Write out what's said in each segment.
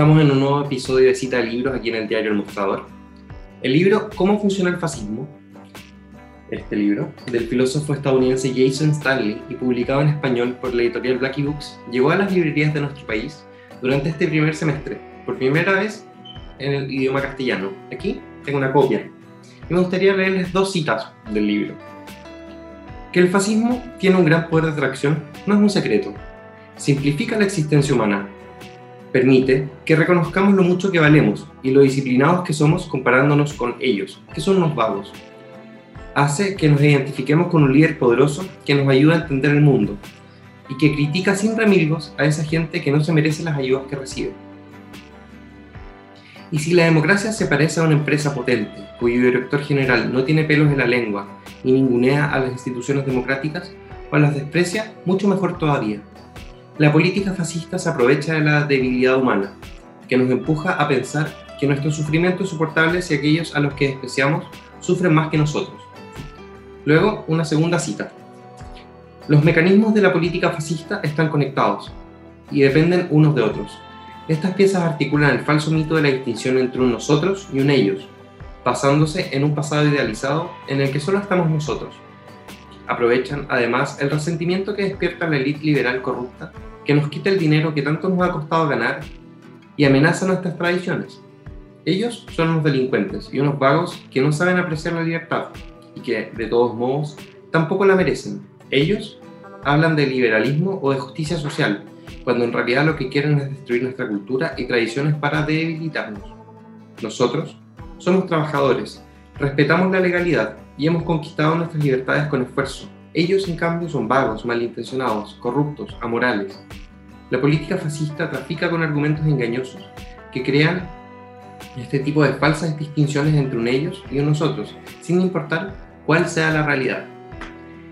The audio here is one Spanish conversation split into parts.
Estamos en un nuevo episodio de Cita de Libros aquí en el diario El Mostrador. El libro ¿Cómo funciona el fascismo? Este libro, del filósofo estadounidense Jason Stanley y publicado en español por la editorial Blackie Books, llegó a las librerías de nuestro país durante este primer semestre, por primera vez en el idioma castellano. Aquí tengo una copia. Y me gustaría leerles dos citas del libro. Que el fascismo tiene un gran poder de atracción no es un secreto. Simplifica la existencia humana, permite que reconozcamos lo mucho que valemos y lo disciplinados que somos comparándonos con ellos, que son unos vagos. Hace que nos identifiquemos con un líder poderoso que nos ayuda a entender el mundo y que critica sin remilgos a esa gente que no se merece las ayudas que recibe. Y si la democracia se parece a una empresa potente, cuyo director general no tiene pelos en la lengua y ningunea a las instituciones democráticas o las desprecia, mucho mejor todavía la política fascista se aprovecha de la debilidad humana, que nos empuja a pensar que nuestro sufrimiento es soportable si aquellos a los que despreciamos sufren más que nosotros. Luego, una segunda cita. Los mecanismos de la política fascista están conectados y dependen unos de otros. Estas piezas articulan el falso mito de la distinción entre un nosotros y un ellos, basándose en un pasado idealizado en el que solo estamos nosotros. Aprovechan además el resentimiento que despierta la élite liberal corrupta que nos quita el dinero que tanto nos ha costado ganar y amenaza nuestras tradiciones. Ellos son unos delincuentes y unos vagos que no saben apreciar la libertad y que, de todos modos, tampoco la merecen. Ellos hablan de liberalismo o de justicia social, cuando en realidad lo que quieren es destruir nuestra cultura y tradiciones para debilitarnos. Nosotros somos trabajadores, respetamos la legalidad y hemos conquistado nuestras libertades con esfuerzo. Ellos, en cambio, son vagos, malintencionados, corruptos, amorales, la política fascista trafica con argumentos engañosos que crean este tipo de falsas distinciones entre un ellos y un nosotros, sin importar cuál sea la realidad.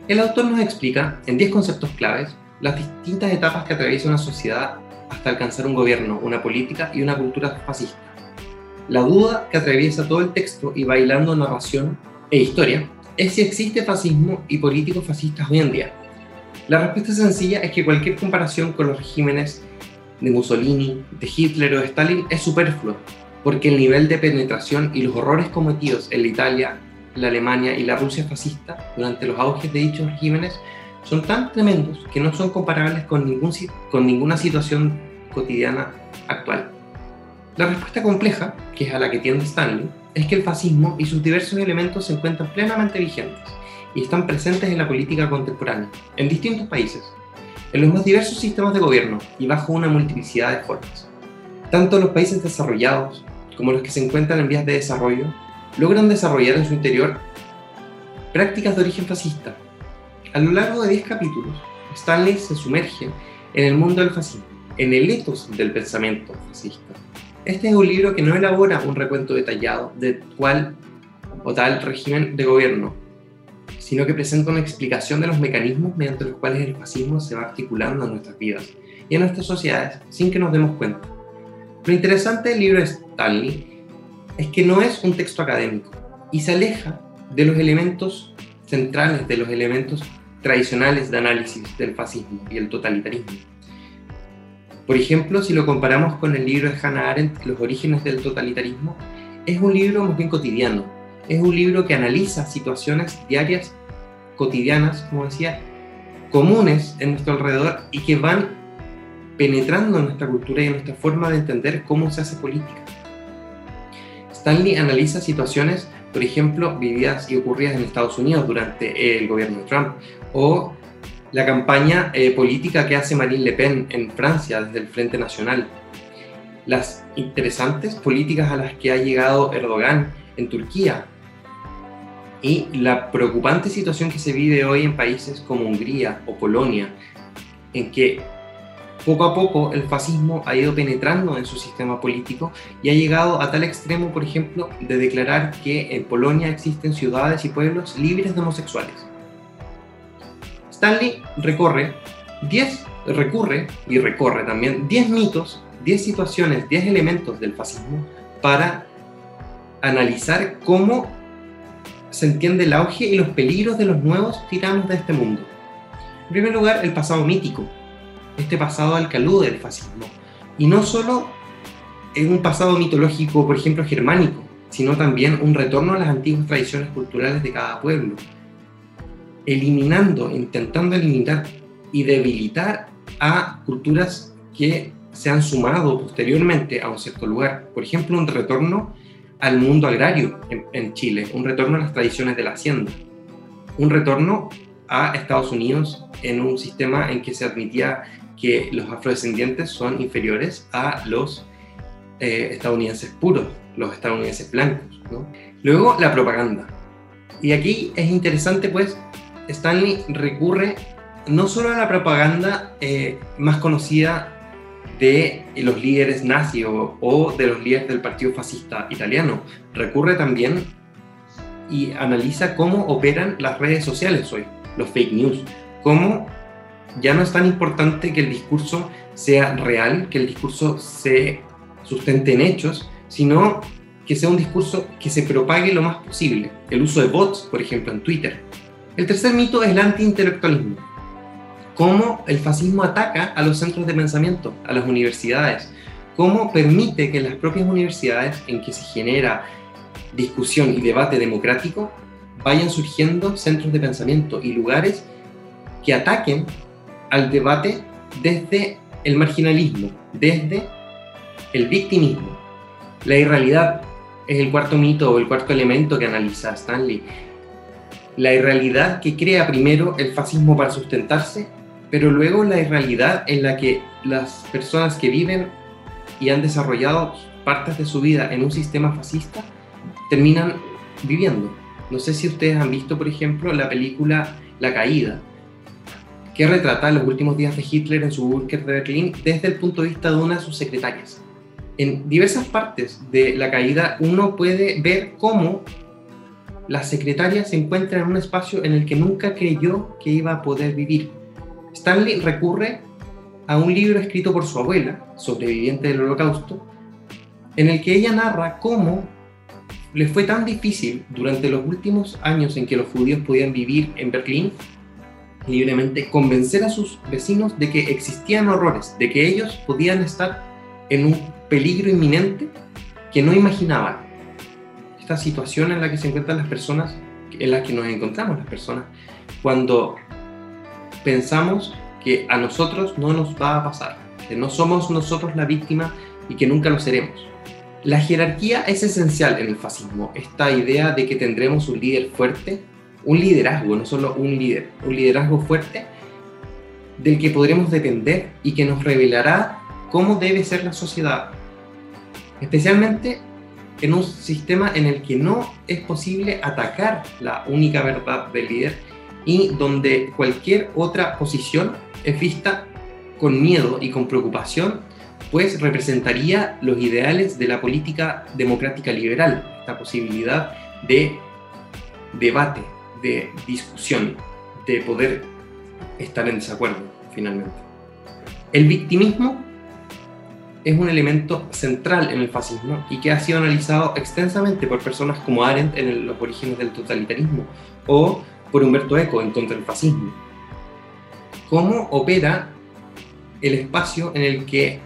El autor nos explica, en 10 conceptos claves, las distintas etapas que atraviesa una sociedad hasta alcanzar un gobierno, una política y una cultura fascista. La duda que atraviesa todo el texto y bailando narración e historia es si existe fascismo y políticos fascistas hoy en día, la respuesta sencilla es que cualquier comparación con los regímenes de Mussolini, de Hitler o de Stalin es superfluo, porque el nivel de penetración y los horrores cometidos en la Italia, la Alemania y la Rusia fascista durante los auges de dichos regímenes son tan tremendos que no son comparables con, ningún, con ninguna situación cotidiana actual. La respuesta compleja, que es a la que tiende Stanley, es que el fascismo y sus diversos elementos se encuentran plenamente vigentes y están presentes en la política contemporánea, en distintos países, en los más diversos sistemas de gobierno y bajo una multiplicidad de formas. Tanto los países desarrollados como los que se encuentran en vías de desarrollo logran desarrollar en su interior prácticas de origen fascista. A lo largo de 10 capítulos, Stanley se sumerge en el mundo del fascismo, en el ethos del pensamiento fascista. Este es un libro que no elabora un recuento detallado de cuál o tal régimen de gobierno, sino que presenta una explicación de los mecanismos mediante los cuales el fascismo se va articulando en nuestras vidas y en nuestras sociedades sin que nos demos cuenta. Lo interesante del libro de Stanley es que no es un texto académico y se aleja de los elementos centrales, de los elementos tradicionales de análisis del fascismo y el totalitarismo. Por ejemplo, si lo comparamos con el libro de Hannah Arendt, Los orígenes del totalitarismo, es un libro más bien cotidiano, es un libro que analiza situaciones diarias cotidianas, como decía, comunes en nuestro alrededor y que van penetrando en nuestra cultura y en nuestra forma de entender cómo se hace política. Stanley analiza situaciones, por ejemplo, vividas y ocurridas en Estados Unidos durante el gobierno de Trump, o la campaña eh, política que hace Marine Le Pen en Francia desde el Frente Nacional, las interesantes políticas a las que ha llegado Erdogan en Turquía, y la preocupante situación que se vive hoy en países como Hungría o Polonia, en que poco a poco el fascismo ha ido penetrando en su sistema político y ha llegado a tal extremo, por ejemplo, de declarar que en Polonia existen ciudades y pueblos libres de homosexuales. Stanley recorre 10, recurre y recorre también 10 mitos, 10 situaciones, 10 elementos del fascismo para analizar cómo se entiende el auge y los peligros de los nuevos tiranos de este mundo. En primer lugar, el pasado mítico, este pasado al calude del fascismo. Y no solo en un pasado mitológico, por ejemplo, germánico, sino también un retorno a las antiguas tradiciones culturales de cada pueblo, eliminando, intentando eliminar y debilitar a culturas que se han sumado posteriormente a un cierto lugar. Por ejemplo, un retorno al mundo agrario en, Chile, un retorno a las tradiciones de la hacienda, un retorno a Estados Unidos en un sistema en que se admitía que los afrodescendientes son inferiores a los eh, estadounidenses puros, los estadounidenses blancos. Luego, la propaganda. Y aquí es interesante, pues, Stanley recurre no solo a la propaganda eh, más conocida de los líderes nazis o, de los líderes del partido fascista italiano. Recurre también y analiza cómo operan las redes sociales hoy, los fake news, cómo ya no es tan importante que el discurso sea real, que el discurso se sustente en hechos, sino que sea un discurso que se propague lo más posible. El uso de bots, por ejemplo, en Twitter. El tercer mito es el antiintelectualismo cómo el fascismo ataca a los centros de pensamiento, a las universidades, cómo permite que las propias universidades en que se genera discusión y debate democrático vayan surgiendo centros de pensamiento y lugares que ataquen al debate desde el marginalismo, desde el victimismo. La irrealidad es el cuarto mito o el cuarto elemento que analiza Stanley. La irrealidad que crea primero el fascismo para sustentarse pero luego la irrealidad en la que las personas que viven y han desarrollado partes de su vida en un sistema fascista terminan viviendo. No sé si ustedes han visto, por ejemplo, la película La Caída, que retrata los últimos días de Hitler en su búnker de Berlín desde el punto de vista de una de sus secretarias. En diversas partes de La Caída uno puede ver cómo la secretaria se encuentra en un espacio en el que nunca creyó que iba a poder vivir Stanley recurre a un libro escrito por su abuela, sobreviviente del holocausto, en el que ella narra cómo le fue tan difícil durante los últimos años en que los judíos podían vivir en Berlín libremente convencer a sus vecinos de que existían horrores, de que ellos podían estar en un peligro inminente que no imaginaban. Esta situación en la que se encuentran las personas, en la que nos encontramos las personas, cuando pensamos que a nosotros no nos va a pasar, que no somos nosotros la víctima y que nunca lo seremos. La jerarquía es esencial en el fascismo, esta idea de que tendremos un líder fuerte, un liderazgo, no solo un líder, un liderazgo fuerte del que podremos depender y que nos revelará cómo debe ser la sociedad, especialmente en un sistema en el que no es posible atacar la única verdad del líder, y donde cualquier otra posición es vista con miedo y con preocupación, pues representaría los ideales de la política democrática liberal, esta posibilidad de debate, de discusión, de poder estar en desacuerdo finalmente. El victimismo es un elemento central en el fascismo y que ha sido analizado extensamente por personas como Arendt en los orígenes del totalitarismo o por Humberto Eco en Contra el Fascismo. Cómo opera el espacio en el que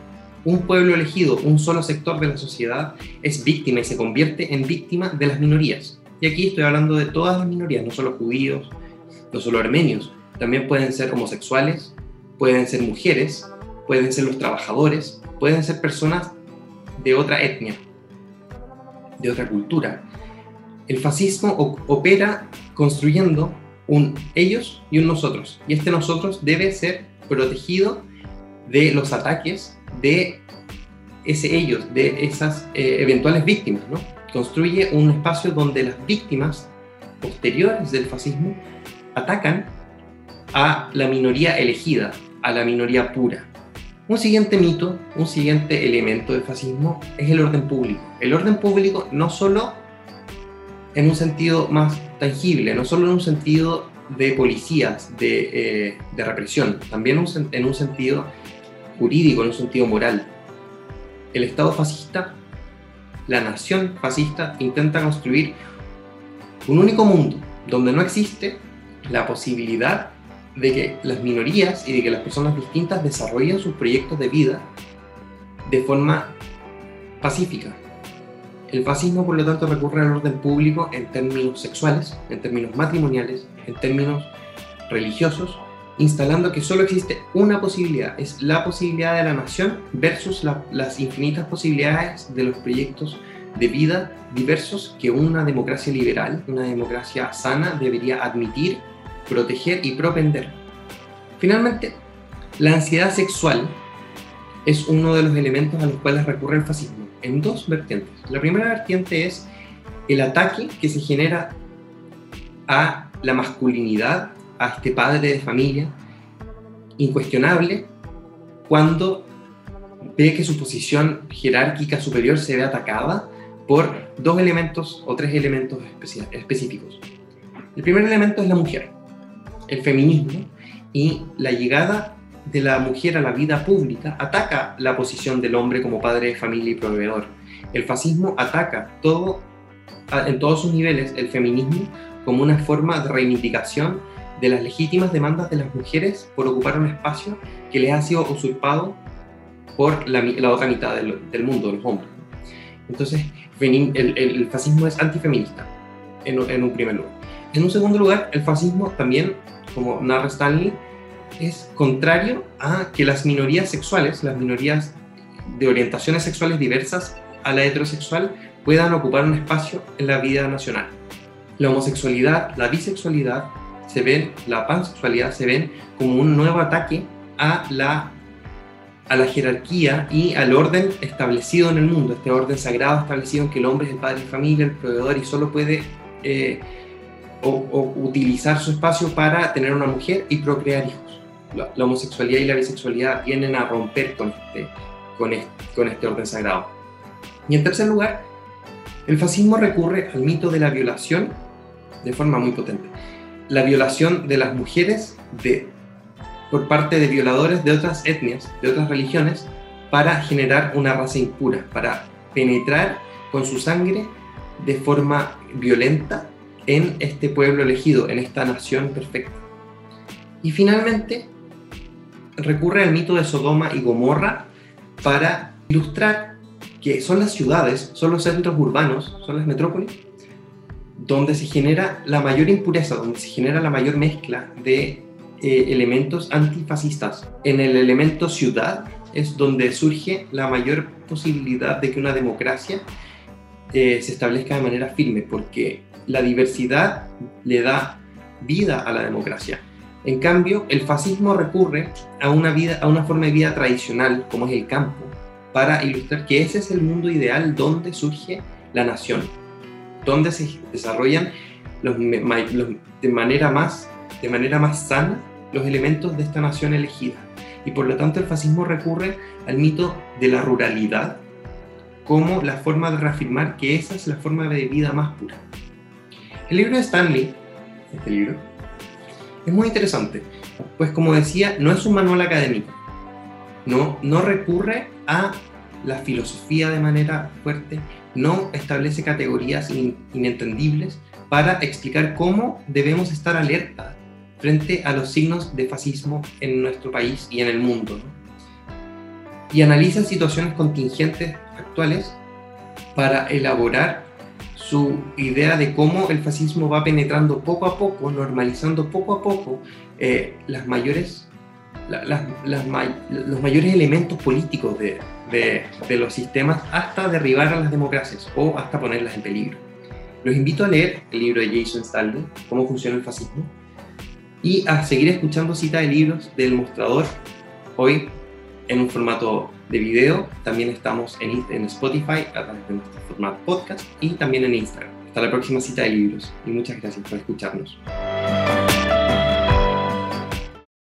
un pueblo elegido, un solo sector de la sociedad, es víctima y se convierte en víctima de las minorías. Y aquí estoy hablando de todas las minorías, no solo judíos, no solo armenios, también pueden ser homosexuales, pueden ser mujeres, pueden ser los trabajadores, pueden ser personas de otra etnia, de otra cultura. El fascismo opera construyendo un ellos y un nosotros. Y este nosotros debe ser protegido de los ataques de ese ellos, de esas eh, eventuales víctimas. Construye un espacio donde las víctimas posteriores del fascismo atacan a la minoría elegida, a la minoría pura. Un siguiente mito, un siguiente elemento del fascismo es el orden público. El orden público no solo en un sentido más tangible, no solo en un sentido de policías, de, eh, represión, también en un sentido jurídico, en un sentido moral. El Estado fascista, la nación fascista, intenta construir un único mundo donde no existe la posibilidad de que las minorías y de que las personas distintas desarrollen sus proyectos de vida de forma pacífica. El fascismo, por lo tanto, recurre al orden público en términos sexuales, en términos matrimoniales, en términos religiosos, instalando que solo existe una posibilidad, es la posibilidad de la nación versus las infinitas posibilidades de los proyectos de vida diversos que una democracia liberal, una democracia sana debería admitir, proteger y propender. Finalmente, la ansiedad sexual es uno de los elementos a los cuales recurre el fascismo, en dos vertientes. La primera vertiente es el ataque que se genera a la masculinidad, a este padre de familia, incuestionable, cuando ve que su posición jerárquica superior se ve atacada por dos elementos o tres elementos específicos. El primer elemento es la mujer, el feminismo y la llegada de la mujer a la vida pública ataca la posición del hombre como padre de familia y proveedor. El fascismo ataca todo, en todos sus niveles el feminismo como una forma de reivindicación de las legítimas demandas de las mujeres por ocupar un espacio que les ha sido usurpado por la, otra mitad del, mundo, los hombres. Entonces, el, fascismo es antifeminista, en, un primer lugar. En un segundo lugar, el fascismo también, como narra Stanley, es contrario a que las minorías sexuales, las minorías de orientaciones sexuales diversas a la heterosexual, puedan ocupar un espacio en la vida nacional. La homosexualidad, la bisexualidad, se ven, la pansexualidad se ven como un nuevo ataque a la, a la jerarquía y al orden establecido en el mundo, este orden sagrado establecido en que el hombre es el padre de familia, el proveedor y solo puede eh, o, utilizar su espacio para tener una mujer y procrear hijos. La, homosexualidad y la bisexualidad vienen a romper este, este, con este orden sagrado. Y en tercer lugar, el fascismo recurre al mito de la violación de forma muy potente la violación de las mujeres de, por parte de violadores de otras etnias, de otras religiones, para generar una raza impura, para penetrar con su sangre de forma violenta en este pueblo elegido, en esta nación perfecta. Y finalmente, recurre al mito de Sodoma y Gomorra para ilustrar que son las ciudades, son los centros urbanos, son las metrópolis, donde se genera la mayor impureza, donde se genera la mayor mezcla de eh, elementos antifascistas. En el elemento ciudad es donde surge la mayor posibilidad de que una democracia eh, se establezca de manera firme, porque la diversidad le da vida a la democracia. En cambio, el fascismo recurre a una, vida, a una forma de vida tradicional, como es el campo, para ilustrar que ese es el mundo ideal donde surge la nación donde se desarrollan de, manera más, de manera más sana los elementos de esta nación elegida. Y por lo tanto el fascismo recurre al mito de la ruralidad como la forma de reafirmar que esa es la forma de vida más pura. El libro de Stanley, este libro, es muy interesante, pues como decía, no es un manual académico, no, no recurre a la filosofía de manera fuerte, no establece categorías inentendibles para explicar cómo debemos estar alerta frente a los signos de fascismo en nuestro país y en el mundo. Y analiza situaciones contingentes actuales para elaborar su idea de cómo el fascismo va penetrando poco a poco, normalizando poco a poco eh, las mayores, los mayores elementos políticos de, de, los sistemas hasta derribar a las democracias o hasta ponerlas en peligro. Los invito a leer el libro de Jason Stanley, Cómo funciona el fascismo, y a seguir escuchando cita de libros del mostrador hoy en un formato de video. También estamos en, Spotify a través de nuestro formato podcast y también en Instagram. Hasta la próxima cita de libros y muchas gracias por escucharnos.